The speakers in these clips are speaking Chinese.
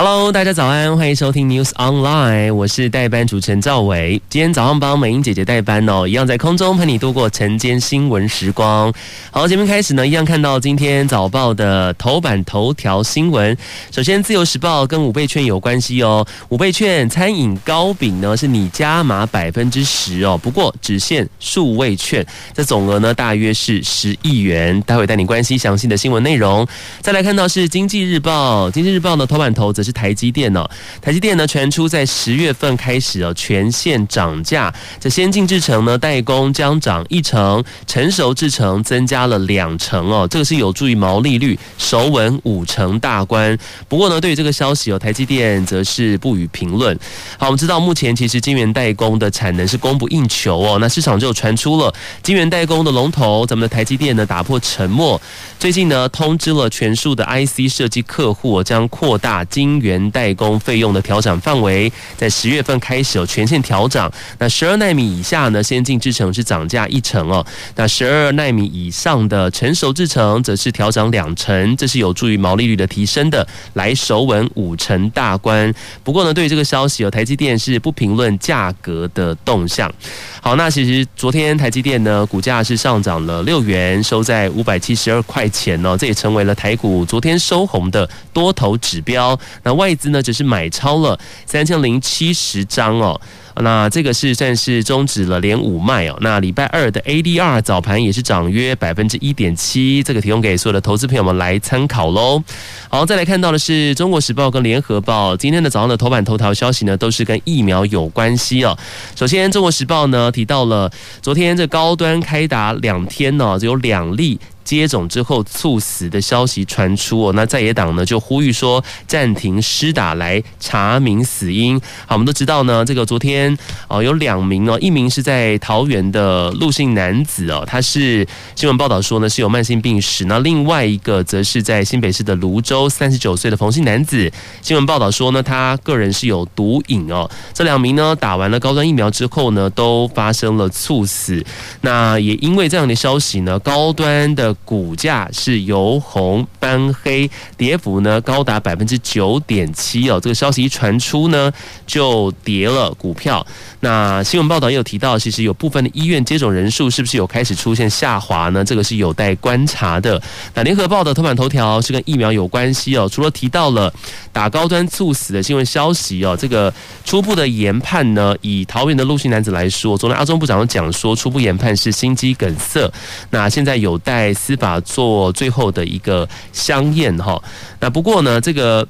Hello，大家早安，欢迎收听 News Online，我是代班主持人赵伟。今天早上帮美英姐姐代班哦，一样在空中陪你度过晨间新闻时光。好，节目开始呢，一样看到今天早报的头版头条新闻。首先，自由时报跟五倍券有关系哦。五倍券餐饮糕饼呢是你加码百分之十哦，不过只限数位券，这总额呢大约是十亿元。待会带你关心详细的新闻内容。再来看到是经济日报，经济日报的头版头则是。台积电哦，台积电呢传出在十月份开始哦全线涨价，这先进制程呢代工将涨一成，成熟制程增加了两成哦，这个是有助于毛利率守稳五成大关。不过呢，对于这个消息哦，台积电则是不予评论。好，我们知道目前其实晶圆代工的产能是供不应求哦，那市场就传出了晶圆代工的龙头，咱们的台积电呢打破沉默，最近呢通知了全数的 IC 设计客户将扩大晶元代工费用的调整范围，在十月份开始有全线调涨。那十二纳米以下呢，先进制程是涨价一成哦。那十二纳米以上的成熟制程则是调涨两成，这是有助于毛利率的提升的，来守稳五成大关。不过呢，对于这个消息，有台积电是不评论价格的动向。好，那其实昨天台积电呢，股价是上涨了六元，收在五百七十二块钱哦，这也成为了台股昨天收红的多头指标。那外资呢，只是买超了三千零七十张哦。那这个是算是终止了连五卖哦。那礼拜二的 ADR 早盘也是涨约百分之一点七，这个提供给所有的投资朋友们来参考喽。好，再来看到的是中国时报跟联合报今天的早上的头版头条消息呢，都是跟疫苗有关系哦。首先，中国时报呢提到了昨天这高端开打两天呢，只有两例。接种之后猝死的消息传出哦，那在野党呢就呼吁说暂停施打来查明死因。好，我们都知道呢，这个昨天哦有两名哦，一名是在桃园的陆姓男子哦，他是新闻报道说呢是有慢性病史，那另外一个则是在新北市的泸州三十九岁的冯姓男子，新闻报道说呢他个人是有毒瘾哦。这两名呢打完了高端疫苗之后呢都发生了猝死，那也因为这样的消息呢，高端的。股价是由红翻黑，跌幅呢高达百分之九点七哦。这个消息一传出呢，就跌了股票。那新闻报道也有提到，其实有部分的医院接种人数是不是有开始出现下滑呢？这个是有待观察的。那联合报的头版头条是跟疫苗有关系哦。除了提到了打高端猝死的新闻消息哦，这个初步的研判呢，以桃园的陆姓男子来说，昨天阿中部长讲说，初步研判是心肌梗塞。那现在有待司法做最后的一个相验哈。那不过呢，这个。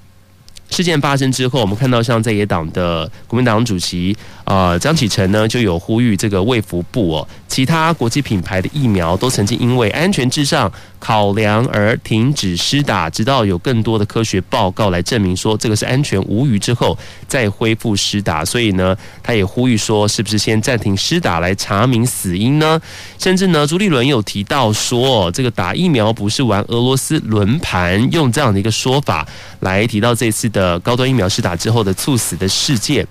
事件发生之后，我们看到像在野党的国民党主席啊、张、启程呢，就有呼吁这个卫福部哦，其他国际品牌的疫苗都曾经因为安全至上考量而停止施打，直到有更多的科学报告来证明说这个是安全无虞之后再恢复施打。所以呢，他也呼吁说，是不是先暂停施打来查明死因呢？甚至呢，朱立伦有提到说，这个打疫苗不是玩俄罗斯轮盘，用这样的一个说法来提到这次的。高端疫苗施打之后的猝死的事件，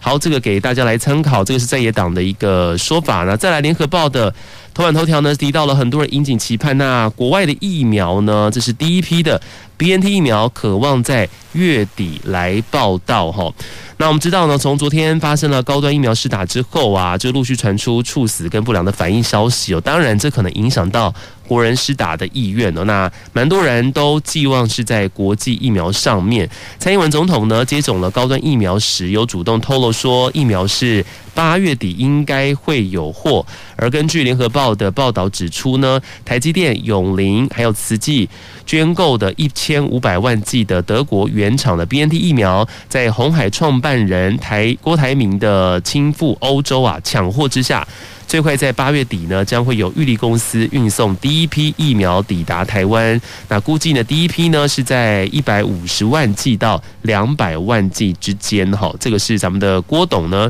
好，这个给大家来参考，这个是在野党的一个说法呢。再来，联合报的头版头条呢，提到了很多人引颈期盼，那国外的疫苗呢，这是第一批的 BNT 疫苗，渴望在月底来报道哈。那我们知道呢，从昨天发生了高端疫苗施打之后啊，就陆续传出猝死跟不良的反应消息哦。当然，这可能影响到。国人施打的意愿哦，那蛮多人都寄望是在国际疫苗上面。蔡英文总统呢，接种了高端疫苗时，有主动透露说，疫苗是八月底应该会有货。而根据联合报的报道指出呢，台积电、永龄还有慈济捐购的一千五百万剂的德国原原厂的 BNT 疫苗，在红海创办人台郭台铭的亲赴欧洲啊抢货之下。最快在八月底呢，将会有玉立公司运送第一批疫苗抵达台湾。那估计呢，第一批呢是在一百五十万剂到两百万剂之间。哈，这个是咱们的郭董呢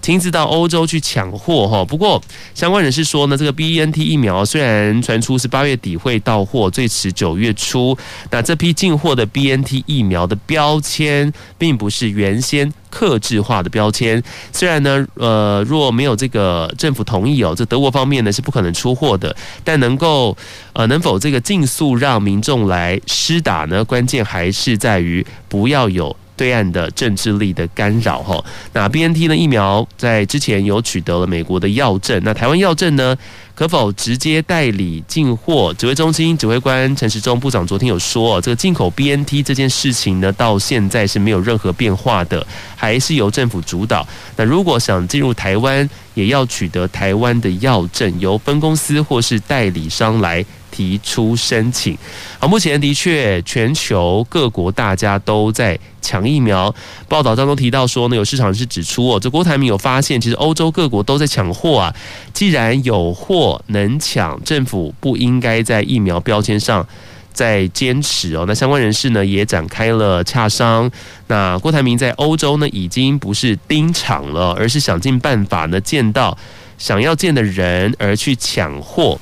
亲自到欧洲去抢货哈。不过相关人士说呢，这个 BNT 疫苗虽然传出是八月底会到货，最迟九月初，那这批进货的 BNT 疫苗的标签并不是原先克制化的标签。虽然呢，呃，若没有这个政府同意哦，这德国方面呢是不可能出货的，但能够呃能否这个尽速让民众来施打呢？关键还是在于不要有。对岸的政治力的干扰哈，那 BNT 的疫苗在之前有取得了美国的药证，那台湾药证呢，可否直接代理进货？指挥中心指挥官陈时中部长昨天有说，这个进口 BNT 这件事情呢，到现在是没有任何变化的，还是由政府主导。那如果想进入台湾，也要取得台湾的药证，由分公司或是代理商来。提出申请，好，目前的确全球各国大家都在抢疫苗。报道当中提到说呢，有市场是指出哦，这郭台铭有发现，其实欧洲各国都在抢货啊。既然有货能抢，政府不应该在疫苗标签上再坚持哦。那相关人士呢也展开了洽商。那郭台铭在欧洲呢已经不是盯场了，而是想尽办法呢见到想要见的人而去抢货。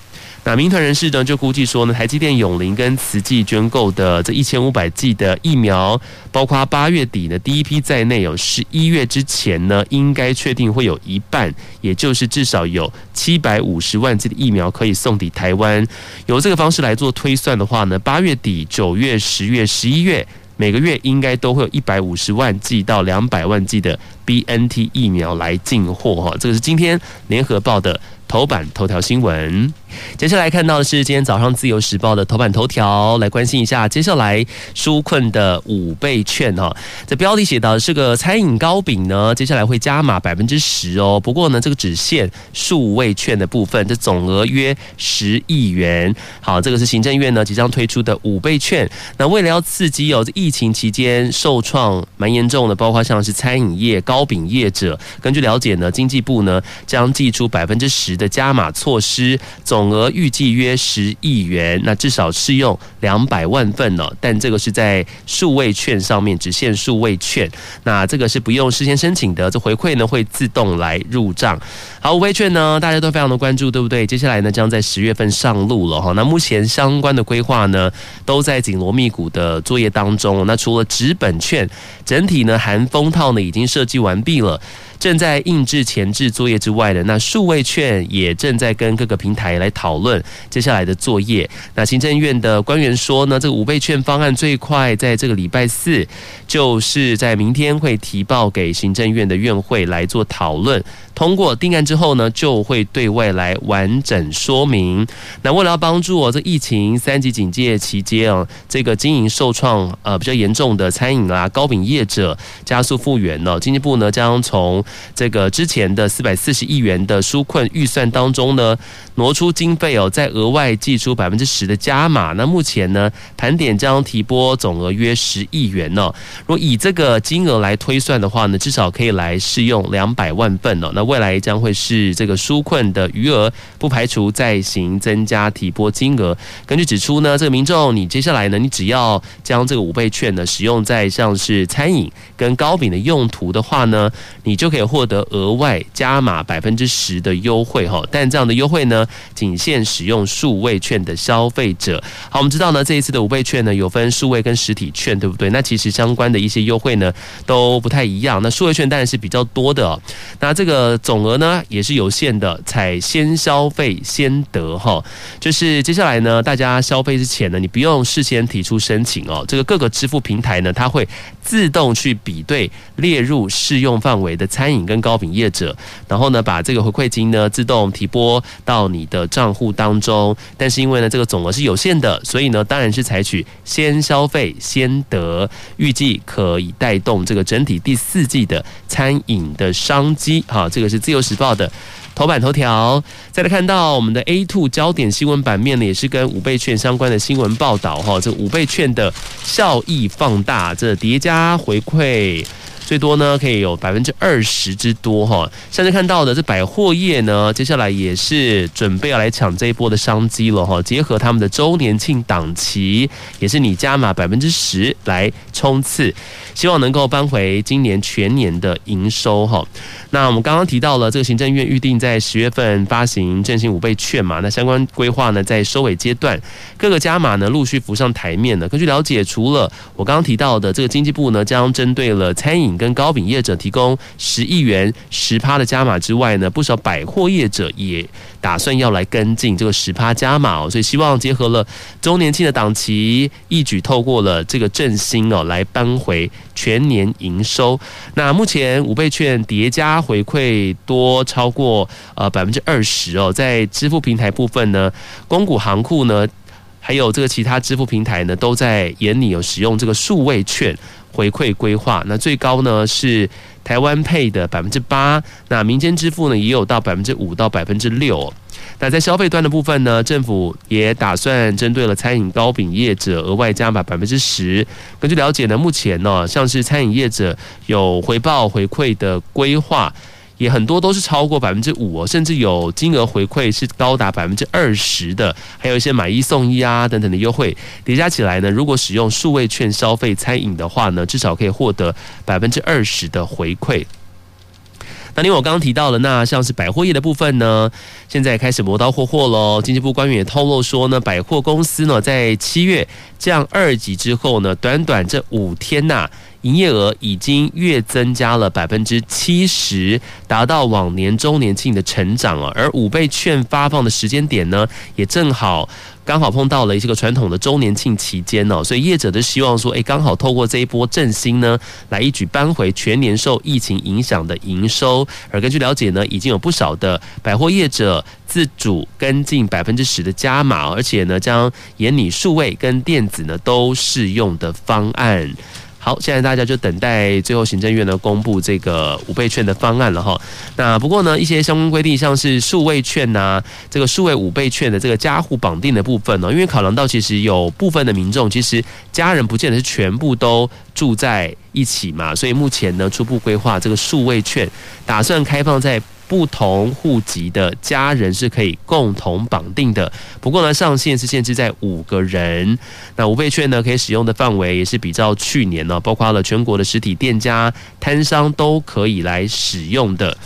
那民团人士呢，就估计说呢，台积电、永龄跟慈济捐购的这一千五百剂的疫苗，包括八月底的第一批在内，有十一月之前呢，应该确定会有一半，也就是至少有七百五十万剂的疫苗可以送抵台湾。由这个方式来做推算的话呢，八月底、九月、十月、十一月，每个月应该都会有一百五十万剂到两百万剂的 BNT 疫苗来进货哈。这个是今天联合报的头版头条新闻。接下来看到的是今天早上自由时报的头版头条，来关心一下接下来纾困的五倍券哈。这标题写到的是个餐饮糕饼呢，接下来会加码百分之十哦。不过呢，这个只限数位券的部分，这总额约十亿元。好，这个是行政院呢即将推出的五倍券。那为了要刺激哦，疫情期间受创蛮严重的，包括像是餐饮业、糕饼业者。根据了解呢，经济部呢将祭出百分之十的加码措施，总。总额预计约十亿元，那至少适用两百万份呢。但这个是在数位券上面，只限数位券。那这个是不用事先申请的，这回馈呢会自动来入账。好，五倍券呢，大家都非常的关注，对不对？接下来呢，将在十月份上路了哈。那目前相关的规划呢，都在紧锣密鼓的作业当中。那除了纸本券，整体呢含封套呢已经设计完毕了。正在印制前置作业之外的，那数位券也正在跟各个平台来讨论接下来的作业。那行政院的官员说呢，这个五倍券方案最快在这个礼拜四，就是在明天会提报给行政院的院会来做讨论。通过定案之后呢，就会对外来完整说明。那为了要帮助我这疫情三级警戒期间啊，这个经营受创呃比较严重的餐饮啊、糕饼业者加速复原呢，经济部呢将从这个之前的四百四十亿元的纾困预算当中呢挪出经费哦，再额外寄出百分之十的加码。那目前呢盘点将提拨总额约十亿元呢。如果以这个金额来推算的话呢，至少可以来适用两百万份哦。那未来将会是这个纾困的余额，不排除再行增加提拨金额。根据指出呢，这个民众你接下来呢，你只要将这个五倍券呢使用在像是餐饮跟糕饼的用途的话呢，你就可以获得额外加码百分之十的优惠哈。但这样的优惠呢，仅限使用数位券的消费者。好，我们知道呢，这一次的五倍券呢有分数位跟实体券，对不对？那其实相关的一些优惠呢都不太一样。那数位券当然是比较多的。那这个。总额呢也是有限的，采先消费先得哈，就是接下来呢，大家消费之前呢，你不用事先提出申请哦，这个各个支付平台呢，它会自动去比对列入适用范围的餐饮跟高品业者，然后呢，把这个回馈金呢自动提拨到你的账户当中。但是因为呢这个总额是有限的，所以呢当然是采取先消费先得，预计可以带动这个整体第四季的餐饮的商机哈，这个。是自由时报的头版头条，再来看到我们的 A two 焦点新闻版面呢，也是跟五倍券相关的新闻报道哈。这五倍券的效益放大，这叠加回馈最多呢可以有百分之二十之多哈。现在看到的这百货业呢，接下来也是准备要来抢这一波的商机了哈。结合他们的周年庆档期，也是你加码百分之十来冲刺，希望能够扳回今年全年的营收哈。那我们刚刚提到了这个行政院预定在十月份发行振兴五倍券嘛，那相关规划呢在收尾阶段，各个加码呢陆续浮上台面了。根据了解，除了我刚刚提到的这个经济部呢将针对了餐饮跟糕饼业者提供十亿元十趴的加码之外呢，不少百货业者也打算要来跟进这个十趴加码哦，所以希望结合了周年庆的档期，一举透过了这个振兴哦来扳回全年营收。那目前五倍券叠加回馈多超过呃百分之二十哦，在支付平台部分呢，公股行库呢，还有这个其他支付平台呢，都在眼里有使用这个数位券回馈规划。那最高呢是台湾配的百分之八，那民间支付呢也有到百分之五到百分之六。那在消费端的部分呢，政府也打算针对了餐饮糕饼业者额外加码百分之十。根据了解呢，目前呢像是餐饮业者有回报回馈的规划。也很多都是超过百分之五哦，甚至有金额回馈是高达百分之二十的，还有一些买一送一啊等等的优惠，叠加起来呢，如果使用数位券消费餐饮的话呢，至少可以获得百分之二十的回馈。那另外我刚刚提到了，那像是百货业的部分呢，现在开始磨刀霍霍喽。经济部官员也透露说呢，百货公司呢在七月降二级之后呢，短短这五天呐、营业额已经月增加了百分之七十，达到往年周年庆的成长了。而五倍券发放的时间点呢，也正好刚好碰到了这个传统的周年庆期间哦，所以业者都希望说，哎，刚好透过这一波振兴呢，来一举扳回全年受疫情影响的营收。而根据了解呢，已经有不少的百货业者自主跟进百分之十的加码，而且呢，将研拟数位跟电子呢都适用的方案。好，现在大家就等待最后行政院呢公布这个五倍券的方案了哈。那不过呢，一些相关规定，像是数位券呐、啊，这个数位五倍券的这个家户绑定的部分呢，因为考量到其实有部分的民众其实家人不见得是全部都住在一起嘛，所以目前呢初步规划这个数位券打算开放在。不同户籍的家人是可以共同绑定的，不过呢，上限是限制在五个人。那五倍券呢，可以使用的范围也是比较去年呢，包括了全国的实体店家、摊商都可以来使用的。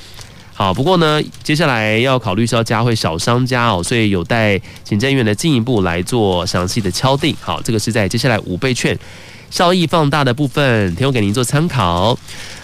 好，不过呢，接下来要考虑是要加惠小商家哦，所以有待行政院的进一步来做详细的敲定。好，这个是在接下来五倍券效益放大的部分，提供给您做参考。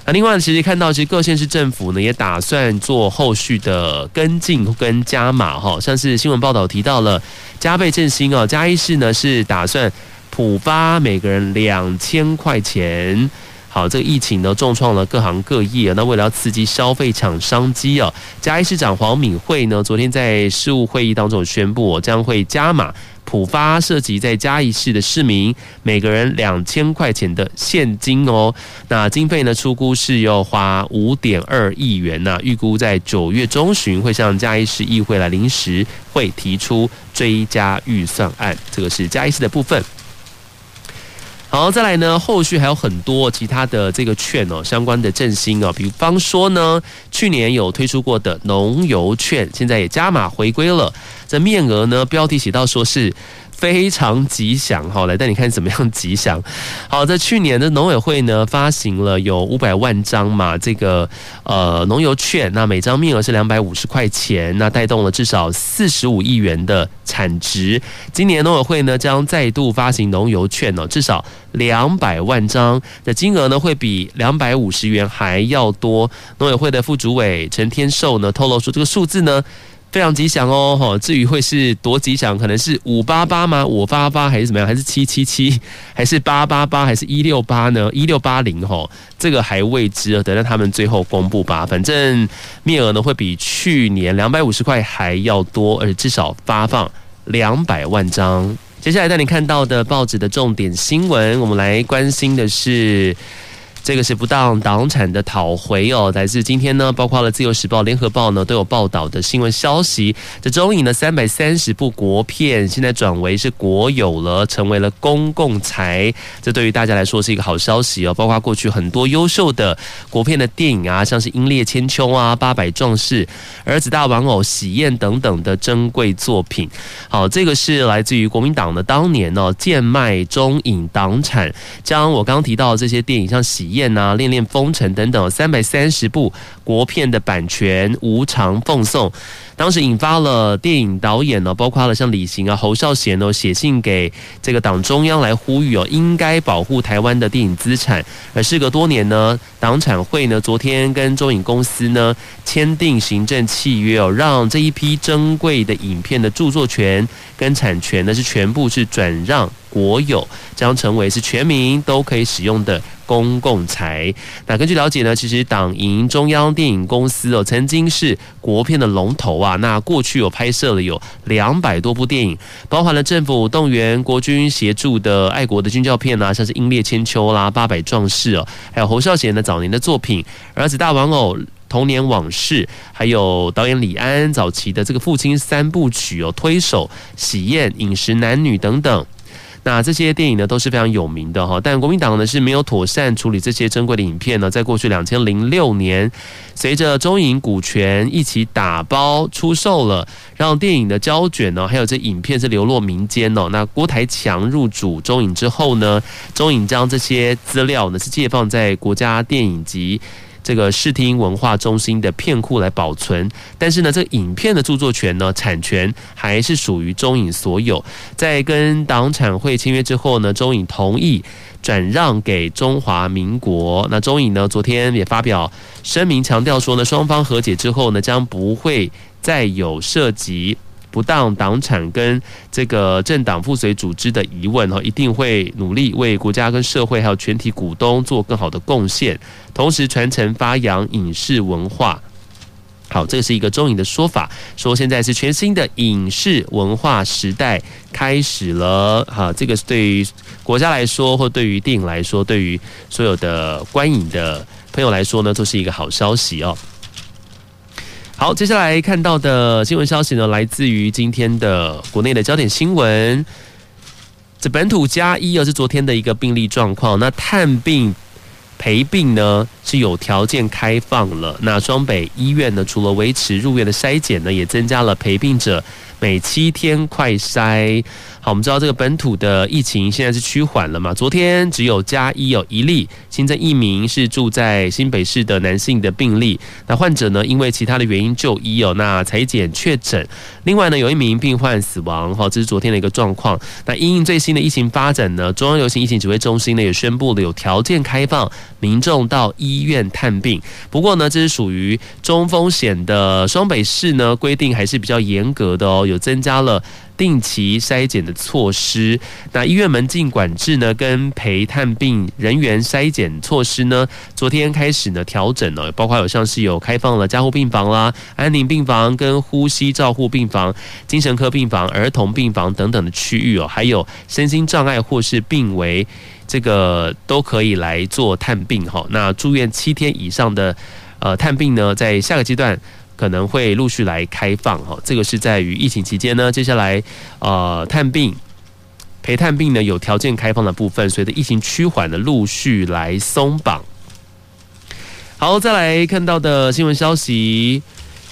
那另外，其实看到，其实各县市政府呢也打算做后续的跟进跟加码哈，像是新闻报道提到了加倍振兴哦，嘉义市呢是打算普发每个人两千块钱。好，这个疫情呢重创了各行各业，那为了要刺激消费抢商机哦，嘉义市长黄敏惠呢昨天在事务会议当中宣布，将会加码。浦发涉及在嘉义市的市民，每个人两千块钱的现金哦。那经费呢，出估是要花五点二亿元呐。预估在九月中旬会向嘉义市议会来临时会提出追加预算案。这个是嘉义市的部分。好，再来呢，后续还有很多其他的这个券哦，相关的振兴哦，比方说呢，去年有推出过的农油券，现在也加码回归了。这面额呢，标题写到说是。非常吉祥，好，来带你看怎么样吉祥。好，在去年的农委会呢，发行了有五百万张嘛，这个呃农游券，那每张面额是两百五十块钱，那带动了至少四十五亿元的产值。今年农委会呢，将再度发行农游券哦，至少两百万张的金额呢，会比两百五十元还要多。农委会的副主委陈天寿呢，透露出这个数字呢。非常吉祥哦，哈！至于会是多吉祥，可能是五八八吗？五八八还是怎么样？还是七七七？还是八八八？还是一六八呢？一六八零？哈，这个还未知，等到他们最后公布吧。反正面额呢会比去年两百五十块还要多，而且至少发放两百万张。接下来带你看到的报纸的重点新闻，我们来关心的是。这个是不当党产的讨回哦，来自今天呢，包括了《自由时报》、《联合报》呢都有报道的新闻消息。这中影的三百三十部国片，现在转为是国有了，成为了公共财。这对于大家来说是一个好消息哦。包括过去很多优秀的国片的电影啊，像是《英烈千秋》啊，《八百壮士》、《儿子大玩偶》、《喜宴》等等的珍贵作品。好，这个是来自于国民党的当年呢，贱卖中影党产，将我刚刚提到的这些电影，像《喜》。宴啊，恋恋风尘等等，三百三十部国片的版权无偿奉送，当时引发了电影导演呢，包括了像李行啊、侯孝贤呢，写信给这个党中央来呼吁哦，应该保护台湾的电影资产。而事隔多年呢，党产会呢，昨天跟中影公司呢签订行政契约哦，让这一批珍贵的影片的著作权跟产权呢是全部是转让国有，将成为是全民都可以使用的。公共财。那根据了解呢，其实党营中央电影公司哦，曾经是国片的龙头啊。那过去有拍摄了有两百多部电影，包含了政府动员国军协助的爱国的军教片啊，像是《英烈千秋》啦，《八百壮士》哦，还有侯孝贤的早年的作品《儿子大玩偶》、《童年往事》，还有导演李安早期的这个父亲三部曲哦，《推手》、《喜宴》、《饮食男女》等等。那这些电影呢都是非常有名的哈，但国民党呢是没有妥善处理这些珍贵的影片呢。在过去两千零六年，随着中影股权一起打包出售了，让电影的胶卷呢，还有这影片是流落民间哦。那郭台强入主中影之后呢，中影将这些资料呢是借放在国家电影及。这个视听文化中心的片库来保存，但是呢，这影片的著作权呢，产权还是属于中影所有。在跟党产会签约之后呢，中影同意转让给中华民国。那中影呢，昨天也发表声明，强调说呢，双方和解之后呢，将不会再有涉及。不当党产跟这个政党附随组织的疑问哈，一定会努力为国家跟社会还有全体股东做更好的贡献，同时传承发扬影视文化。好，这是一个中影的说法，说现在是全新的影视文化时代开始了。哈，这个是对于国家来说，或对于电影来说，对于所有的观影的朋友来说呢，都是一个好消息哦。好，接下来看到的新闻消息呢，来自于今天的国内的焦点新闻。这本土加一，又，是昨天的一个病例状况。那探病陪病呢是有条件开放了。那双北医院呢，除了维持入院的筛检呢，也增加了陪病者每七天快筛。好，我们知道这个本土的疫情现在是趋缓了嘛？昨天只有加一有一例新增一名是住在新北市的男性的病例，那患者呢因为其他的原因就医哦，那采检确诊。另外呢有一名病患死亡，哈，这是昨天的一个状况。那因应最新的疫情发展呢，中央流行疫情指挥中心呢也宣布了有条件开放民众到医院探病。不过呢，这是属于中风险的双北市呢规定还是比较严格的哦，有增加了。定期筛检的措施，那医院门禁管制呢，跟陪探病人员筛检措施呢，昨天开始呢调整了，包括有像是有开放了加护病房啦、安宁病房跟呼吸照护病房、精神科病房、儿童病房等等的区域哦，还有身心障碍或是病危，这个都可以来做探病哈。那住院七天以上的呃探病呢，在下个阶段。可能会陆续来开放哈，这个是在于疫情期间呢。接下来，呃，探病、陪探病呢有条件开放的部分，随着疫情趋缓的陆续来松绑。好，再来看到的新闻消息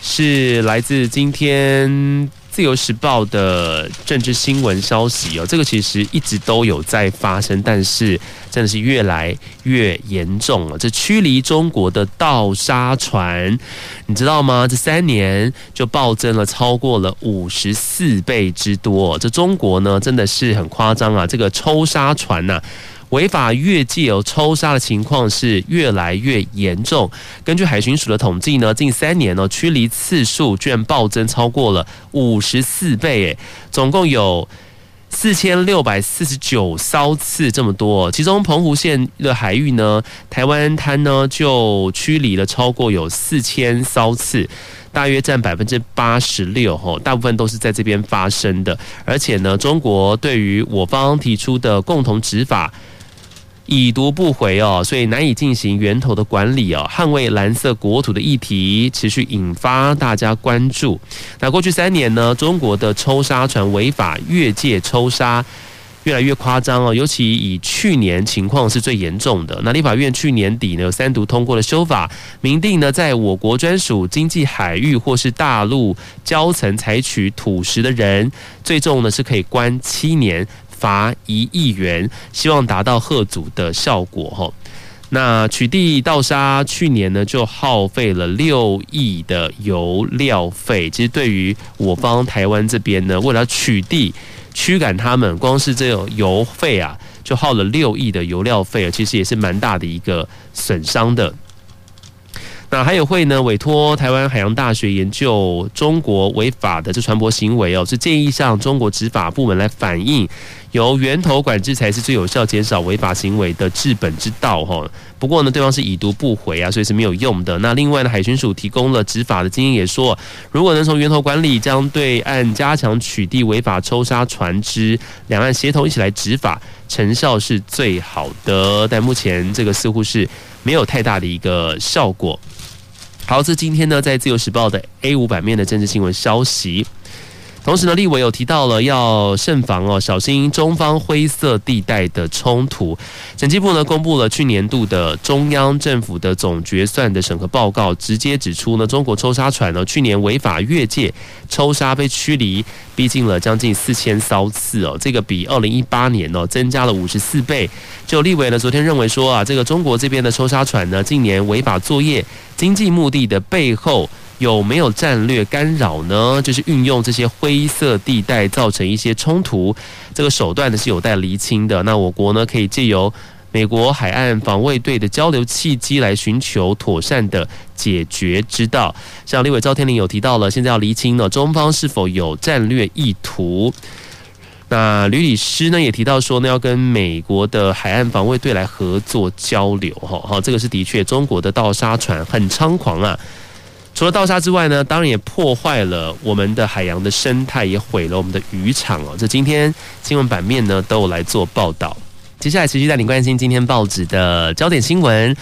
是来自今天。自由时报的政治新闻消息哦，这个其实一直都有在发生，但是真的是越来越严重了。这驱离中国的盗沙船，你知道吗？这三年就暴增了超过了五十四倍之多。这中国呢，真的是很夸张啊！这个抽沙船呐、违法越界有抽沙的情况是越来越严重。根据海巡署的统计呢，近三年呢驱离次数居然暴增超过了五十四倍，诶，总共有四千六百四十九艘次这么多。其中澎湖县的海域呢，台湾滩呢就驱离了超过有四千艘次，大约占百分之八十六。吼，大部分都是在这边发生的。而且呢，中国对于我方提出的共同执法。已读不回哦，所以难以进行源头的管理哦，捍卫蓝色国土的议题持续引发大家关注。那过去三年呢，中国的抽沙船违法越界抽沙越来越夸张哦，尤其以去年情况是最严重的。那立法院去年底呢，有三读通过了修法，明定呢，在我国专属经济海域或是大陆礁层采取土石的人，最重呢是可以关七年。罚一亿元，希望达到吓阻的效果哈。那取缔盗沙去年呢，就耗费了六亿的油料费。其实对于我方台湾这边呢，为了取缔驱赶他们，光是这种油费啊，就耗了六亿的油料费，其实也是蛮大的一个损伤的。那海委会呢，委托台湾海洋大学研究中国违法的这船舶行为哦，是建议向中国执法部门来反映，由源头管制才是最有效减少违法行为的治本之道哈。不过呢，对方是已读不回啊，所以是没有用的。那另外呢，海巡署提供了执法的经验，也说，如果能从源头管理，将对岸加强取缔违法抽沙船只，两岸协同一起来执法，成效是最好的。但目前这个似乎是没有太大的一个效果。好，这今天呢，在自由时报的 A 五版面的政治新闻消息。同时呢，立委有提到了要慎防哦，小心中方灰色地带的冲突。审计部呢公布了去年度的中央政府的总决算的审核报告，直接指出呢，中国抽沙船呢去年违法越界抽沙被驱离，逼近了将近四千艘次哦，这个比二零一八年哦增加了五十四倍。就立委呢昨天认为说啊，这个中国这边的抽沙船呢近年违法作业，经济目的的背后。有没有战略干扰呢？就是运用这些灰色地带造成一些冲突，这个手段呢是有待厘清的。那我国呢可以借由美国海岸防卫队的交流契机来寻求妥善的解决之道。像立委赵天麟有提到了，现在要厘清呢中方是否有战略意图。那吕律师呢也提到说呢要跟美国的海岸防卫队来合作交流。哈，好，这个是的确中国的盗沙船很猖狂啊。除了盗沙之外呢，当然也破坏了我们的海洋的生态，也毁了我们的渔场哦。这今天新闻版面呢都有来做报道。接下来持续带你关心今天报纸的焦点新闻。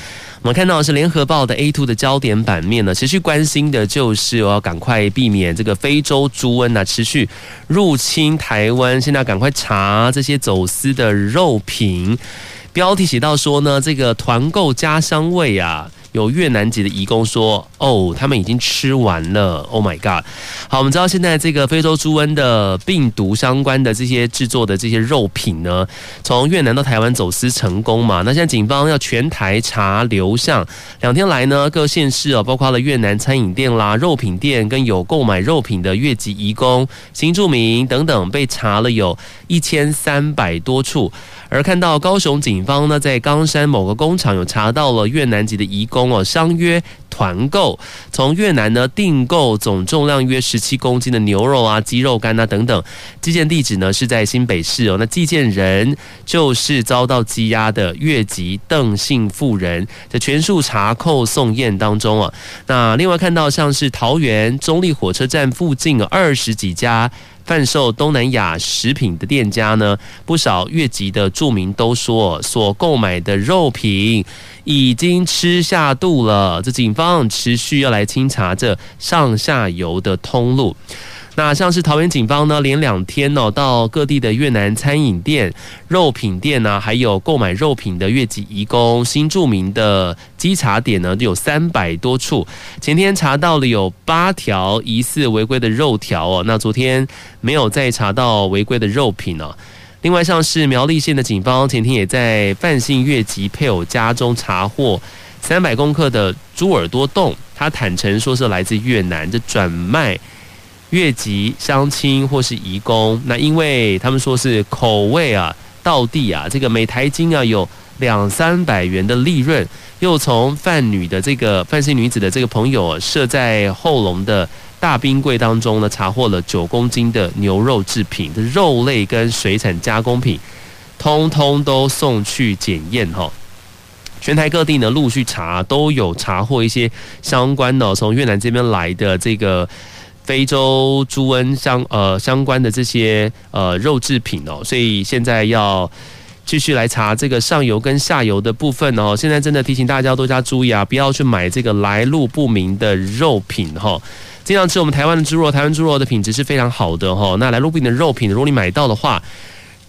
我们看到的是联合报的 A two 的焦点版面呢，持续关心的就是我要赶快避免这个非洲猪瘟啊持续入侵台湾，现在赶快查这些走私的肉品。标题写到说呢，这个团购家乡味啊。有越南籍的移工说：“哦，他们已经吃完了。”Oh my god！好，我们知道现在这个非洲猪瘟的病毒相关的这些制作的这些肉品呢，从越南到台湾走私成功嘛？那现在警方要全台查流向，两天来呢，各县市哦，包括了越南餐饮店啦、肉品店跟有购买肉品的越籍移工、新住民等等，被查了有一千三百多处。而看到高雄警方呢，在冈山某个工厂有查到了越南籍的移工同我相约团购从越南呢订购总重量约十七公斤的牛肉啊、鸡肉干啊等等，寄件地址呢是在新北市哦。那寄件人就是遭到羁押的越籍邓姓妇人，在全数查扣送验当中啊。那另外看到像是桃园中立火车站附近二十几家。贩售东南亚食品的店家呢，不少越籍的住民都说，所购买的肉品已经吃下肚了。这警方持续要来清查这上下游的通路。那像是桃园警方呢，连两天哦，到各地的越南餐饮店、肉品店呢，还有购买肉品的越籍移工、新著名的稽查点呢，有三百多处。前天查到了有八条疑似违规的肉条哦，那昨天没有再查到违规的肉品哦。另外，像是苗栗县的警方前天也在范姓越籍配偶家中查获三百公克的猪耳朵冻，他坦承说是来自越南，这转卖。越籍乡亲或是移工，那因为他们说是口味啊，到地啊，这个每台斤啊有两三百元的利润，又从贩女的这个范姓女子的这个朋友设在后龙的大冰柜当中呢，查获了九公斤的牛肉制品的肉类跟水产加工品，通通都送去检验哈。全台各地呢陆续查，都有查获一些相关的从越南这边来的这个。非洲猪瘟相呃相关的这些呃肉制品哦，所以现在要继续来查这个上游跟下游的部分哦。现在真的提醒大家多加注意啊，不要去买这个来路不明的肉品哈。经常吃我们台湾的猪肉，台湾猪肉的品质是非常好的哈。那来路不明的肉品，如果你买到的话，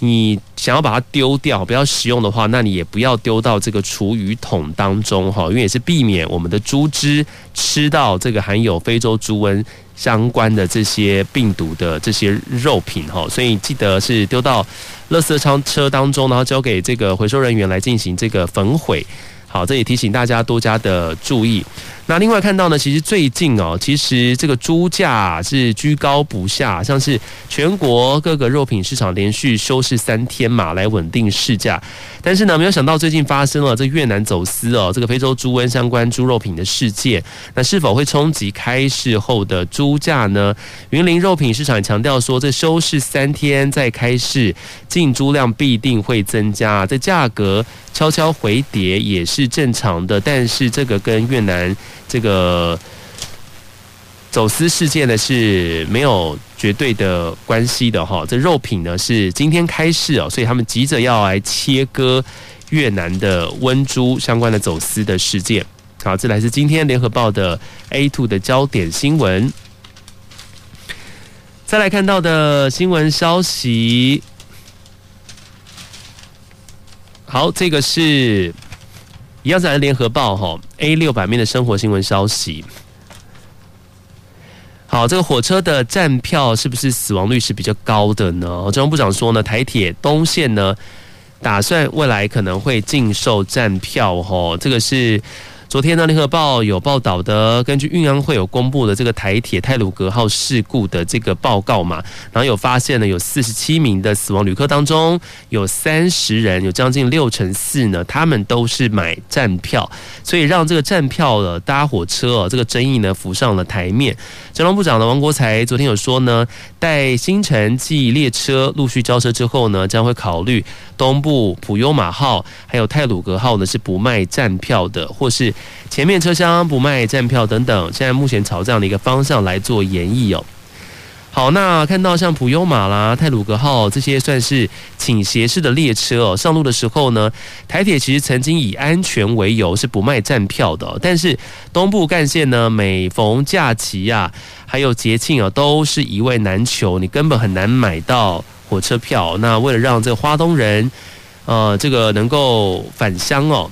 你想要把它丢掉，不要使用的话，那你也不要丢到这个厨余桶当中哈，因为也是避免我们的猪只吃到这个含有非洲猪瘟相关的这些病毒的这些肉品哈，所以记得是丢到垃圾仓车当中，然后交给这个回收人员来进行这个焚毁。好，这也提醒大家多加的注意。那另外看到呢，其实最近哦，其实这个猪价是居高不下，像是全国各个肉品市场连续休市三天嘛，来稳定市价。但是呢，没有想到最近发生了这越南走私哦，这个非洲猪瘟相关猪肉品的事件，那是否会冲击开市后的猪价呢？云林肉品市场强调说，这休市三天再开市，进猪量必定会增加，这价格悄悄回跌也是正常的。但是这个跟越南这个走私事件呢是没有绝对的关系的哈，这肉品呢是今天开市哦，所以他们急着要来切割越南的温猪相关的走私的事件。好，这来自今天联合报的 A two 的焦点新闻。再来看到的新闻消息，好，这个是。一样在联合报哈 A 六版面的生活新闻消息。好，这个火车的站票是不是死亡率是比较高的呢？交通部长说呢，台铁东线呢，打算未来可能会禁售站票哈，这个是。昨天呢，联合报有报道的，根据运安会有公布的这个台铁泰鲁阁号事故的这个报告嘛，然后有发现呢，有四十七名的死亡旅客当中，有三十人，有将近六成四呢，他们都是买站票，所以让这个站票的搭火车哦，这个争议呢浮上了台面。交通部长的王国材昨天有说呢，待新城际列车陆续交车之后呢，将会考虑东部普悠马号还有泰鲁阁号呢是不卖站票的，或是。前面车厢不卖站票等等，现在目前朝这样的一个方向来做演绎哦。好，那看到像普悠玛啦、泰鲁格号这些算是倾斜式的列车哦，上路的时候呢，台铁其实曾经以安全为由是不卖站票的，但是东部干线呢，每逢假期呀、啊，还有节庆啊，都是一位难求，你根本很难买到火车票。那为了让这个花东人，呃，这个能够返乡哦。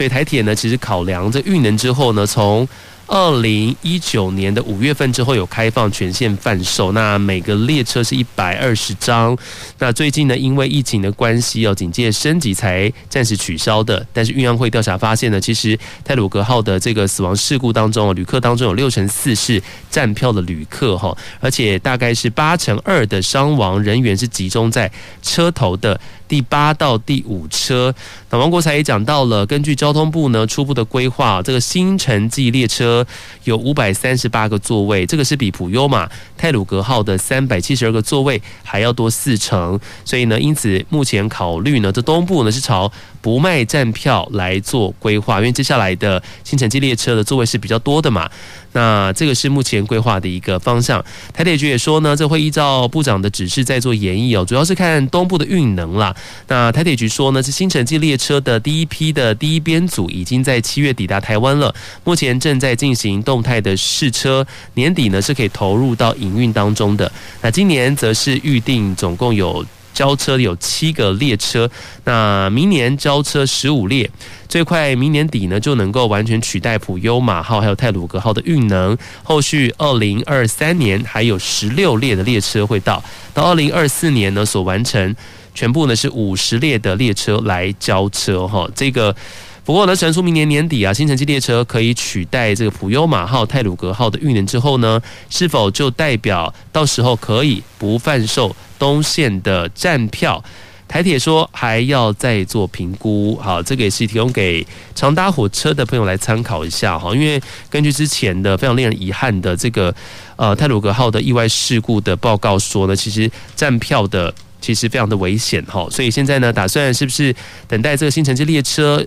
所以台铁呢，其实考量这运能之后呢，从二零一九年的五月份之后有开放全线贩售，那每个列车是一百二十张。那最近呢，因为疫情的关系哦，警戒升级才暂时取消的。但是运安会调查发现呢，其实泰鲁阁号的这个死亡事故当中，旅客当中有六成四是站票的旅客哈，而且大概是八成二的伤亡人员是集中在车头的第八到第五车。那王国材也讲到了，根据交通部呢初步的规划，这个新城际列车。有五百三十八个座位，这个是比普悠玛泰鲁格号的三百七十二个座位还要多四成，所以呢，因此目前考虑呢，这东部呢是朝不卖站票来做规划，因为接下来的新城际列车的座位是比较多的嘛。那这个是目前规划的一个方向。台铁局也说呢，这会依照部长的指示在做研议哦，主要是看东部的运能啦。那台铁局说呢，这新城际列车的第一批的第一编组已经在七月抵达台湾了，目前正在进行动态的试车，年底呢是可以投入到营运当中的。那今年则是预定总共有。交车有七个列车，那明年交车十五列，最快明年底呢就能够完全取代普悠玛号还有泰鲁阁号的运能。后续二零二三年还有十六列的列车会到，到二零二四年呢所完成全部呢是五十列的列车来交车哈，这个。不过呢，传出明年年底啊，新城际列车可以取代这个普悠玛号、泰鲁阁号的运能之后呢，是否就代表到时候可以不贩售东线的站票？台铁说还要再做评估。好，这个也是提供给常搭火车的朋友来参考一下哈。因为根据之前的非常令人遗憾的这个呃泰鲁阁号的意外事故的报告说呢，其实站票的其实非常的危险哈。所以现在呢，打算是不是等待这个新城际列车？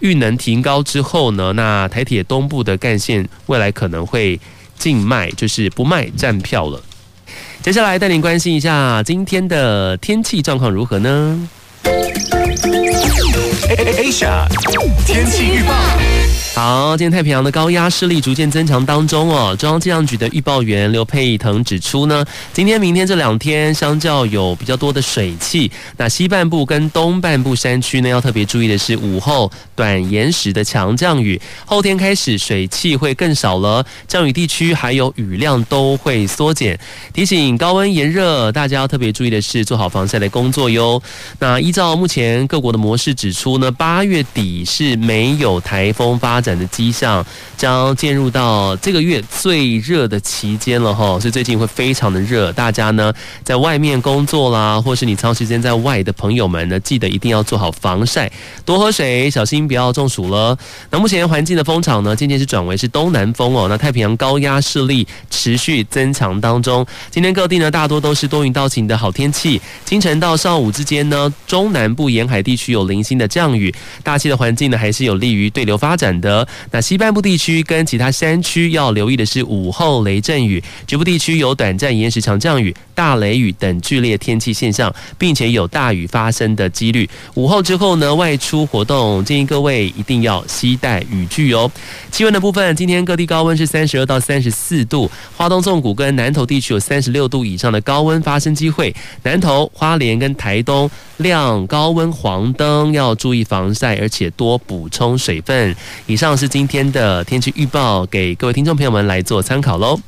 运能提高之后呢，那台铁东部的干线未来可能会禁卖，就是不卖站票了。接下来带您关心一下今天的天气状况如何呢？Asia 天气预报。好，今天太平洋的高压势力逐渐增强当中哦。中央气象局的预报员刘佩腾指出呢，今天、明天这两天相较有比较多的水汽。那西半部跟东半部山区呢，要特别注意的是午后短延时的强降雨。后天开始水汽会更少了，降雨地区还有雨量都会缩减。提醒高温炎热，大家要特别注意的是做好防晒的工作哟。那依照目前各国的模式指出呢，八月底是没有台风发展的迹象，将进入到这个月最热的期间了哈，所以最近会非常的热。大家呢在外面工作啦，或是你长时间在外的朋友们呢，记得一定要做好防晒，多喝水，小心不要中暑了。那目前环境的风场呢，渐渐是转为是东南风哦。那太平洋高压势力持续增强当中，今天各地呢大多都是多云到晴的好天气。清晨到上午之间呢，中南部沿海地区有零星的降雨，大气的环境呢还是有利于对流发展的。那西半部地区跟其他山区要留意的是午后雷阵雨，局部地区有短暂延时强降雨、大雷雨等剧烈天气现象，并且有大雨发生的几率。午后之后呢，外出活动建议各位一定要携带雨具哦。气温的部分，今天各地高温是三十二到三十四度，花东纵谷跟南投地区有三十六度以上的高温发生机会，南投、花莲跟台东亮高温黄灯，要注意防晒，而且多补充水分。以上是今天的天气预报，给各位听众朋友们来做参考喽。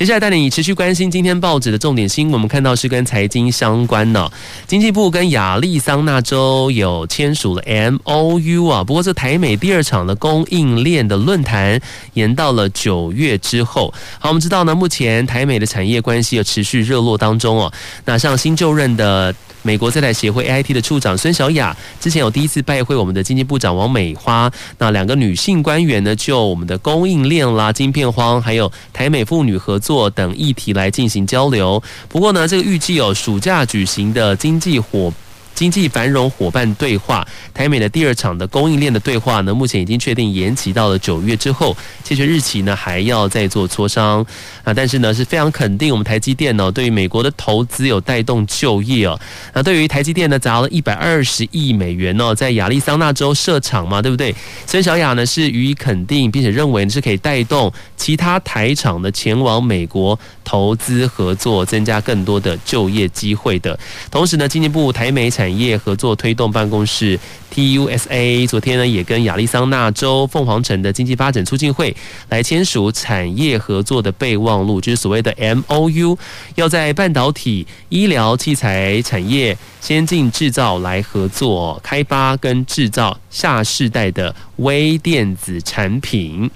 接下来带你持续关心今天报纸的重点新闻，我们看到是跟财经相关呢。经济部跟亚利桑那州有签署了 MOU 啊，不过这台美第二场的供应链的论坛延到了九月之后。好，我们知道呢，目前台美的产业关系有持续热络当中哦。那像新就任的。美国在台协会 AIT 的处长孙小雅之前有第一次拜会我们的经济部长王美花，那两个女性官员呢，就我们的供应链啦、晶片荒，还有台美妇女合作等议题来进行交流。不过呢，这个预计有暑假举行的经济伙。经济繁荣伙伴对话，台美的第二场的供应链的对话呢，目前已经确定延期到了九月之后，确切日期呢还要再做磋商啊。但是呢是非常肯定，我们台积电呢对于美国的投资有带动就业哦。那对于台积电呢砸了一百二十亿美元哦，在亚利桑那州设厂嘛，对不对？孙小雅呢是予以肯定，并且认为是可以带动其他台厂的前往美国投资合作，增加更多的就业机会的。同时呢，经济部台美产业合作推动办公室 TUSA 昨天呢也跟亚利桑那州凤凰城的经济发展促进会来签署产业合作的备忘录，就是所谓的 MOU，要在半导体、医疗器材产业先进制造来合作开发跟制造下世代的微电子产品。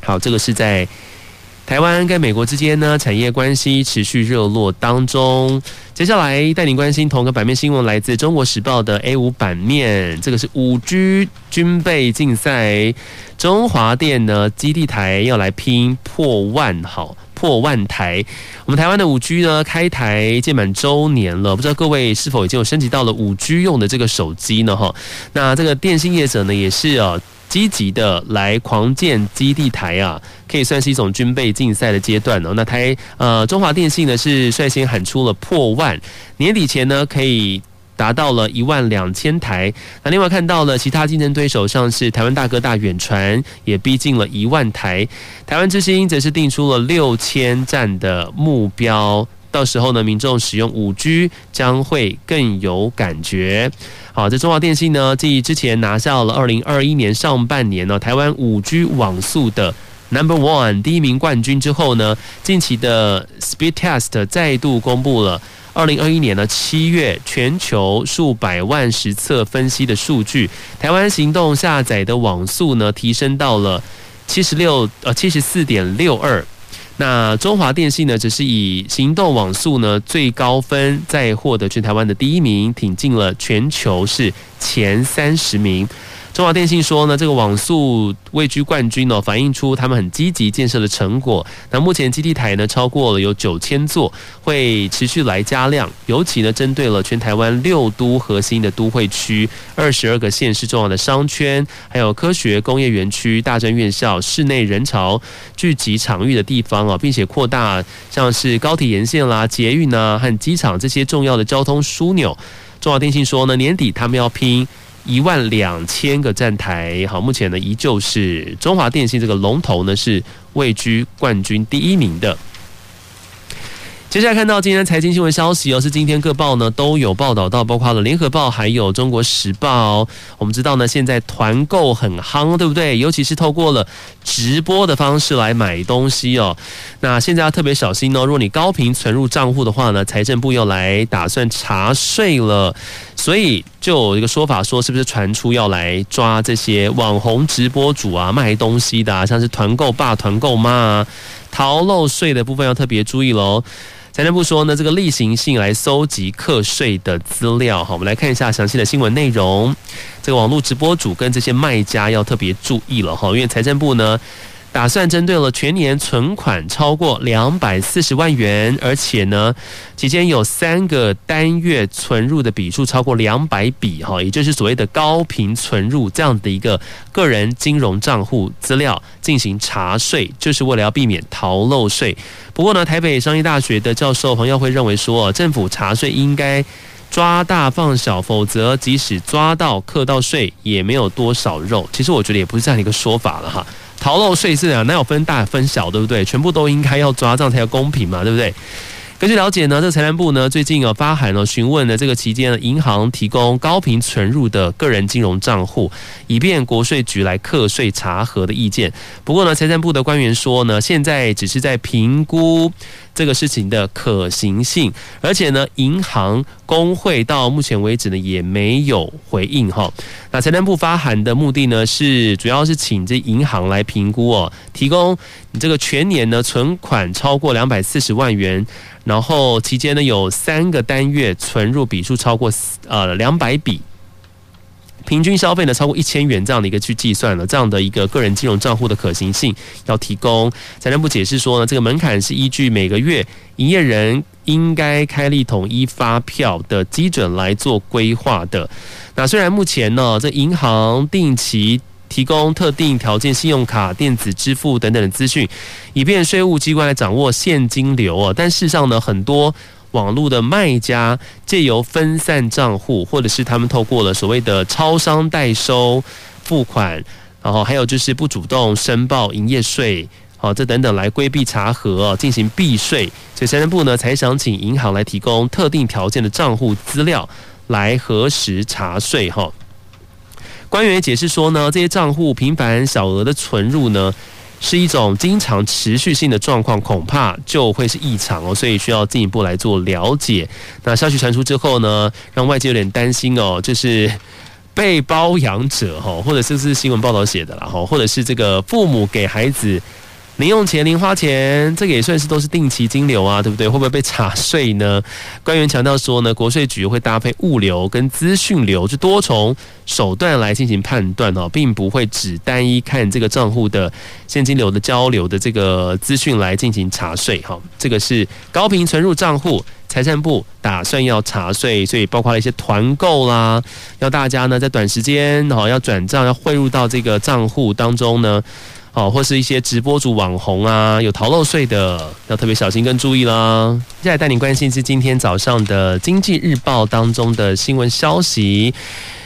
好，这个是在。台湾跟美国之间呢，产业关系持续热络当中。接下来带您关心同个版面新闻，来自《中国时报》的 A 五版面，这个是五 G 军备竞赛，中华电呢基地台要来拼破万，好破万台。我们台湾的五 G 呢开台届满周年了，不知道各位是否已经有升级到了五 G 用的这个手机呢？哈，那这个电信业者呢也是啊。积极的来狂建基地台啊，可以算是一种军备竞赛的阶段哦。那台呃中华电信呢是率先喊出了破万，年底前呢可以达到了一万两千台。那另外看到了其他竞争对手，像是台湾大哥大远传也逼近了一万台，台湾之星则是定出了六千站的目标。到时候呢，民众使用五 G 将会更有感觉。好，在中华电信呢，继之前拿下了二零二一年上半年呢台湾五 G 网速的 Number One 第一名冠军之后呢，近期的 Speed Test 再度公布了二零二一年的七月全球数百万实测分析的数据，台湾行动下载的网速呢提升到了七十六呃七十四点六二。那中华电信呢，只是以行动网速呢最高分，再获得全台湾的第一名，挺进了全球是前三十名。中华电信说呢，这个网速位居冠军哦，反映出他们很积极建设的成果。那目前基地台呢超过了有九千座，会持续来加量。尤其呢，针对了全台湾六都核心的都会区、二十二个县市重要的商圈，还有科学工业园区、大专院校、室内人潮聚集场域的地方啊，并且扩大像是高铁沿线啦、捷运啊和机场这些重要的交通枢纽。中华电信说呢，年底他们要拼。一万两千个站台，好，目前呢依旧是中华电信这个龙头呢是位居冠军第一名的。接下来看到今天财经新闻消息哦，是今天各报呢都有报道到，包括了联合报还有中国时报。我们知道呢，现在团购很夯，对不对？尤其是透过了直播的方式来买东西哦。那现在要特别小心哦，如果你高频存入账户的话呢，财政部又来打算查税了。所以就有一个说法说，是不是传出要来抓这些网红直播主啊，卖东西的啊，像是团购爸、团购妈啊，逃漏税的部分要特别注意喽。财政部说呢，这个例行性来搜集课税的资料，好，我们来看一下详细的新闻内容。这个网络直播主跟这些卖家要特别注意了哈，因为财政部呢。打算针对了全年存款超过两百四十万元，而且呢，期间有三个单月存入的笔数超过两百笔，哈，也就是所谓的高频存入这样的一个个人金融账户资料进行查税，就是为了要避免逃漏税。不过呢，台北商业大学的教授黄耀辉认为说，政府查税应该抓大放小，否则即使抓到克到税，也没有多少肉。其实我觉得也不是这样的一个说法了哈。逃漏税是啊，哪有分大分小，对不对？全部都应该要抓，这样才有公平嘛，对不对？根据了解呢，这财政部呢最近有发函呢，询问了这个期间银行提供高频存入的个人金融账户，以便国税局来课税查核的意见。不过呢，财政部的官员说呢，现在只是在评估。这个事情的可行性，而且呢，银行工会到目前为止呢也没有回应哈。那财政部发函的目的呢，是主要是请这银行来评估哦，提供你这个全年呢存款超过两百四十万元，然后期间呢有三个单月存入笔数超过呃两百笔。平均消费呢超过一千元这样的一个去计算了，这样的一个个人金融账户的可行性要提供。财政部解释说呢，这个门槛是依据每个月营业人应该开立统一发票的基准来做规划的。那虽然目前呢，这银行定期提供特定条件信用卡、电子支付等等的资讯，以便税务机关来掌握现金流啊，但事实上呢，很多。网络的卖家借由分散账户，或者是他们透过了所谓的超商代收付款，然后还有就是不主动申报营业税，好，这等等来规避查核，进行避税。所以财政部呢才想请银行来提供特定条件的账户资料来核实查税。哈，官员解释说呢，这些账户频繁小额的存入呢。是一种经常持续性的状况，恐怕就会是异常哦，所以需要进一步来做了解。那消息传出之后呢，让外界有点担心哦，就是被包养者哈，或者是不是新闻报道写的啦哈，或者是这个父母给孩子。零用钱、零花钱，这个也算是都是定期金流啊，对不对？会不会被查税呢？官员强调说呢，国税局会搭配物流跟资讯流，就多重手段来进行判断哦，并不会只单一看这个账户的现金流的交流的这个资讯来进行查税哈。这个是高频存入账户，财政部打算要查税，所以包括了一些团购啦，要大家呢在短时间哈要转账要汇入到这个账户当中呢。哦，或是一些直播主网红啊，有逃漏税的，要特别小心跟注意啦。接下来带你关心是今天早上的《经济日报》当中的新闻消息。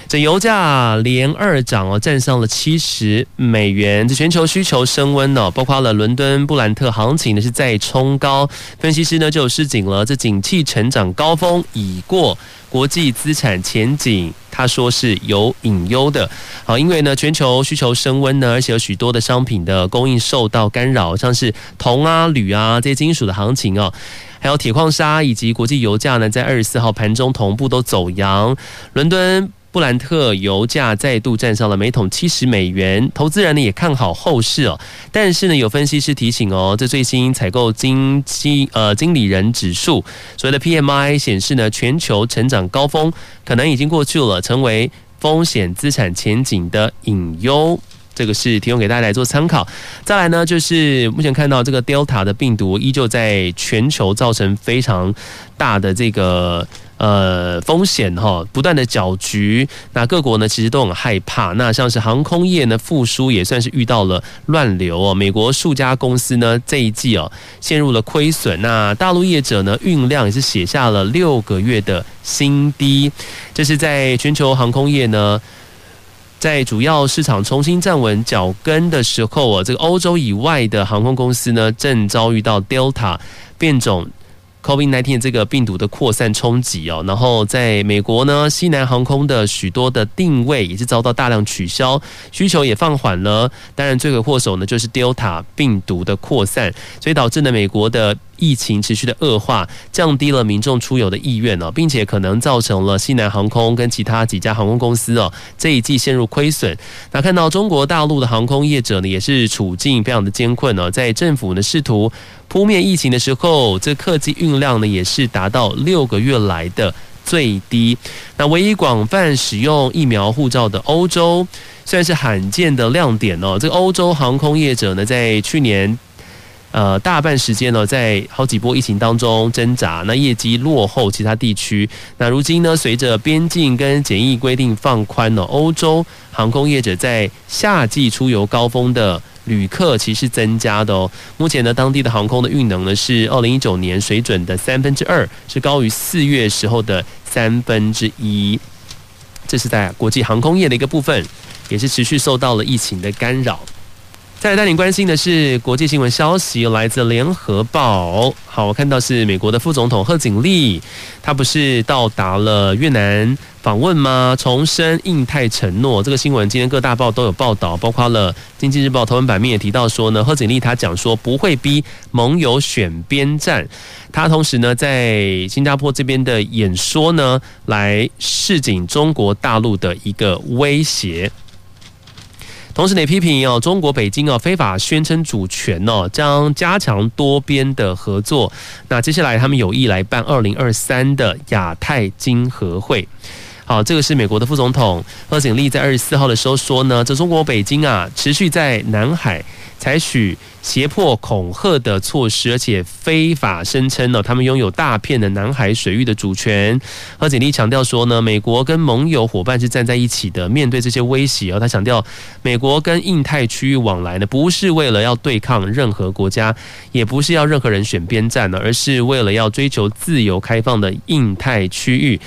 这油价连二涨哦，站上了七十美元。这全球需求升温哦，包括了伦敦布兰特行情呢是再冲高。分析师呢就有示警了，这景气成长高峰已过，国际资产前景他说是有隐忧的。好，因为呢全球需求升温呢，而且有许多的商品的供应受到干扰，像是铜啊、铝啊这些金属的行情哦，还有铁矿砂以及国际油价呢，在二十四号盘中同步都走扬。伦敦。布兰特油价再度站上了每桶七十美元，投资人呢也看好后市哦。但是呢，有分析师提醒哦，这最新采购经经呃经理人指数所谓的 PMI 显示呢，全球成长高峰可能已经过去了，成为风险资产前景的隐忧。这个是提供给大家来做参考。再来呢，就是目前看到这个 Delta 的病毒依旧在全球造成非常大的这个呃风险哈，不断的搅局。那各国呢其实都很害怕。那像是航空业呢复苏也算是遇到了乱流哦。美国数家公司呢这一季哦陷入了亏损。那大陆业者呢运量也是写下了六个月的新低。这是在全球航空业呢。在主要市场重新站稳脚跟的时候啊，这个欧洲以外的航空公司呢，正遭遇到 Delta 变种 COVID-19 这个病毒的扩散冲击哦。然后在美国呢，西南航空的许多的定位也是遭到大量取消，需求也放缓了。当然，罪魁祸首呢就是 Delta 病毒的扩散，所以导致呢美国的。疫情持续的恶化，降低了民众出游的意愿哦，并且可能造成了西南航空跟其他几家航空公司哦这一季陷入亏损。那看到中国大陆的航空业者呢，也是处境非常的艰困哦，在政府呢试图扑灭疫情的时候，这客机运量呢也是达到六个月来的最低。那唯一广泛使用疫苗护照的欧洲，虽然是罕见的亮点哦，这个欧洲航空业者呢，在去年。呃，大半时间呢，在好几波疫情当中挣扎，那业绩落后其他地区。那如今呢，随着边境跟检疫规定放宽了，欧洲航空业者在夏季出游高峰的旅客其实增加的哦。目前呢，当地的航空的运能呢是二零一九年水准的三分之二，是高于四月时候的三分之一。这是在国际航空业的一个部分，也是持续受到了疫情的干扰。再来带您关心的是国际新闻消息，来自联合报。好，我看到是美国的副总统贺锦丽，他不是到达了越南访问吗？重申印太承诺。这个新闻今天各大报都有报道，包括了《经济日报》头文版面也提到说呢，贺锦丽他讲说不会逼盟友选边站。他同时呢，在新加坡这边的演说呢，来示警中国大陆的一个威胁。同时，也批评哦，中国北京哦非法宣称主权哦，将加强多边的合作。那接下来，他们有意来办二零二三的亚太经合会。好，这个是美国的副总统贺锦丽在二十四号的时候说呢，这中国北京啊，持续在南海。采取胁迫恐吓的措施，而且非法声称呢，他们拥有大片的南海水域的主权。贺锦丽强调说呢，美国跟盟友伙伴是站在一起的，面对这些威胁。他强调，美国跟印太区域往来呢，不是为了要对抗任何国家，也不是要任何人选边站呢，而是为了要追求自由开放的印太区域。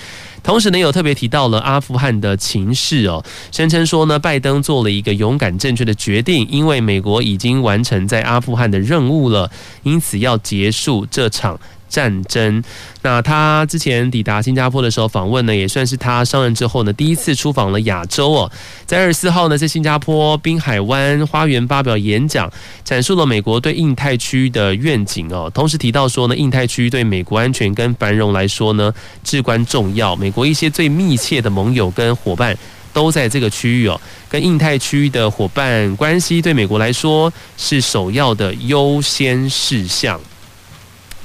同时呢，有特别提到了阿富汗的情势哦，声称说呢，拜登做了一个勇敢正确的决定，因为美国已经完成在阿富汗的任务了，因此要结束这场。战争。那他之前抵达新加坡的时候访问呢，也算是他上任之后呢第一次出访了亚洲哦。在二十四号呢，在新加坡滨海湾花园发表演讲，阐述了美国对印太区的愿景哦。同时提到说呢，印太区对美国安全跟繁荣来说呢至关重要。美国一些最密切的盟友跟伙伴都在这个区域哦，跟印太区域的伙伴关系对美国来说是首要的优先事项。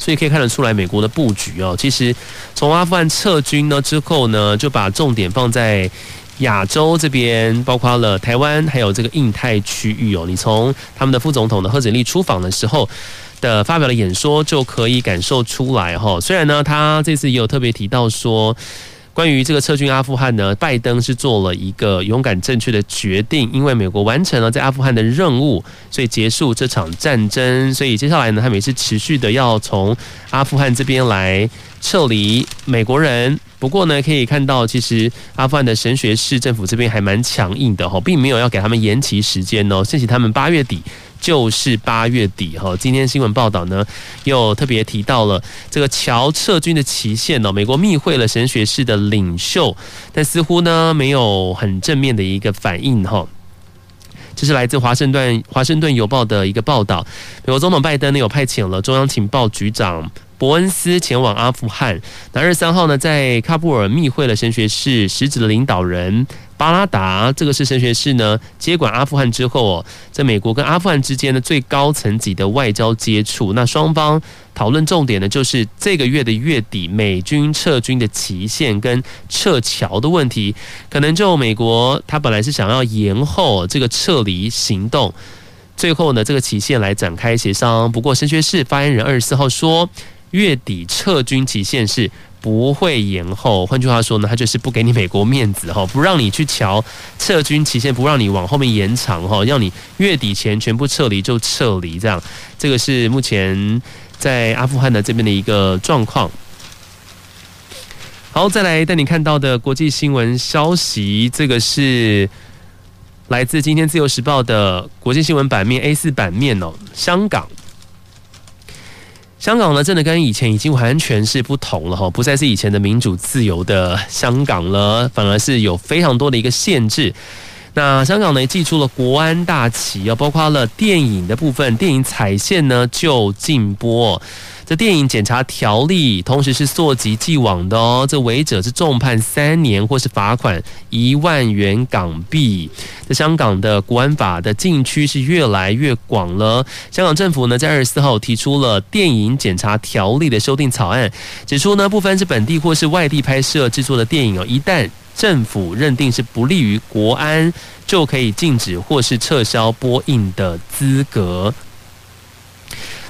所以可以看得出来，美国的布局哦，其实从阿富汗撤军呢之后呢，就把重点放在亚洲这边，包括了台湾，还有这个印太区域哦。你从他们的副总统的贺锦丽出访的时候的发表的演说，就可以感受出来哈。虽然呢，他这次也有特别提到说。关于这个撤军阿富汗呢，拜登是做了一个勇敢正确的决定，因为美国完成了在阿富汗的任务，所以结束这场战争。所以接下来呢，他们也是持续的要从阿富汗这边来撤离美国人。不过呢，可以看到，其实阿富汗的神学士政府这边还蛮强硬的哈，并没有要给他们延期时间哦，甚至他们八月底。就是八月底哈，今天新闻报道呢，又特别提到了这个乔撤军的期限哦。美国密会了神学士的领袖，但似乎呢没有很正面的一个反应哈。这是来自华盛顿华盛顿邮报的一个报道。美国总统拜登呢有派遣了中央情报局长伯恩斯前往阿富汗。那二十三号呢，在喀布尔密会了神学士实质的领导人。巴拉达，这个是神学士呢接管阿富汗之后哦，在美国跟阿富汗之间的最高层级的外交接触。那双方讨论重点呢，就是这个月的月底美军撤军的期限跟撤侨的问题。可能就美国他本来是想要延后这个撤离行动，最后呢这个期限来展开协商。不过神学士发言人二十四号说，月底撤军期限是。不会延后，换句话说呢，他就是不给你美国面子哈，不让你去瞧撤军期限，不让你往后面延长哈，让你月底前全部撤离就撤离，这样，这个是目前在阿富汗的这边的一个状况。好，再来带你看到的国际新闻消息，这个是来自今天自由时报的国际新闻版面 A 四版面哦，香港。香港呢，真的跟以前已经完全是不同了哈，不再是以前的民主自由的香港了，反而是有非常多的一个限制。那香港呢，祭出了国安大旗啊，包括了电影的部分，电影彩线呢就禁播。电影检查条例，同时是溯及既往的哦。这违者是重判三年，或是罚款一万元港币。这香港的国安法的禁区是越来越广了。香港政府呢，在二十四号提出了电影检查条例的修订草案，指出呢，不分是本地或是外地拍摄制作的电影哦，一旦政府认定是不利于国安，就可以禁止或是撤销播映的资格。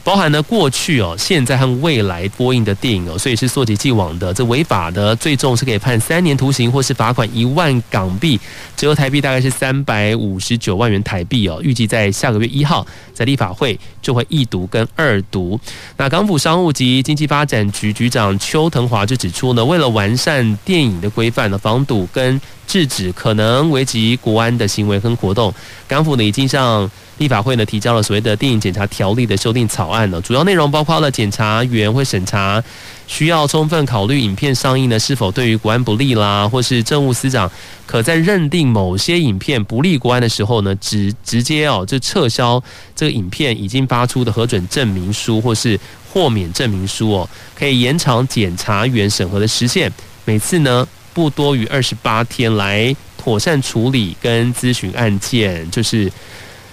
包含呢过去哦、现在和未来播映的电影哦，所以是溯及既往的。这违法的最重是可以判三年徒刑，或是罚款一万港币，折合台币大概是三百五十九万元台币哦。预计在下个月一号在立法会就会一读跟二读。那港府商务及经济发展局局长邱腾华就指出呢，为了完善电影的规范呢，防堵跟制止可能危及国安的行为跟活动，港府呢已经向立法会呢提交了所谓的电影检查条例的修订草案呢，主要内容包括了检察员会审查，需要充分考虑影片上映呢是否对于国安不利啦，或是政务司长可在认定某些影片不利国安的时候呢，直直接哦就撤销这个影片已经发出的核准证明书或是豁免证明书哦，可以延长检察员审核的时限，每次呢不多于二十八天来妥善处理跟咨询案件，就是。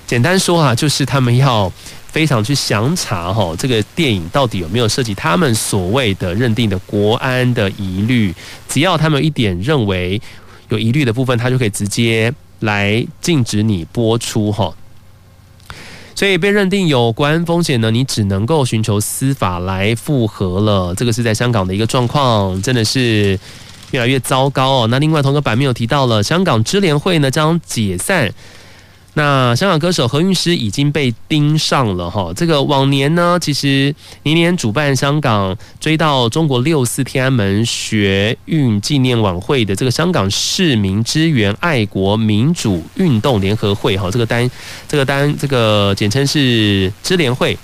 简单说啊，就是他们要非常去详查哈，这个电影到底有没有涉及他们所谓的认定的国安的疑虑，只要他们一点认为有疑虑的部分，他就可以直接来禁止你播出哈。所以被认定有国安风险呢，你只能够寻求司法来复核了。这个是在香港的一个状况，真的是越来越糟糕哦。那另外同个版面有提到了，香港支联会呢将解散。那香港歌手何韵诗已经被盯上了哈，这个往年呢，其实年年主办香港追悼中国六四天安门学运纪念晚会的这个香港市民支援爱国民主运动联合会哈，这个单这个单这个简称是支联会，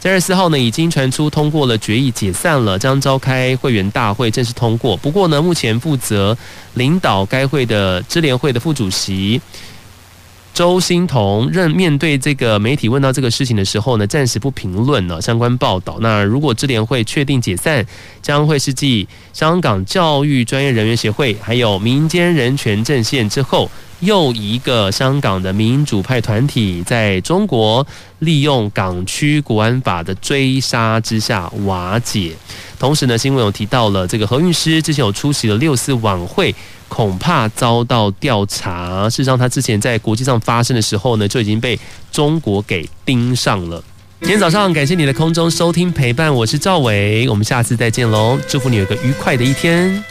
在二十四号呢已经传出通过了决议解散了，将召开会员大会正式通过。不过呢，目前负责领导该会的支联会的副主席。周欣彤任面对这个媒体问到这个事情的时候呢，暂时不评论了相关报道。那如果支联会确定解散，将会是继香港教育专业人员协会还有民间人权阵线之后，又一个香港的民主派团体在中国利用港区国安法的追杀之下瓦解。同时呢，新闻有提到了这个何韵诗之前有出席了六四晚会。恐怕遭到调查。事实上，他之前在国际上发生的时候呢，就已经被中国给盯上了。今天早上，感谢你的空中收听陪伴，我是赵伟，我们下次再见喽！祝福你有个愉快的一天。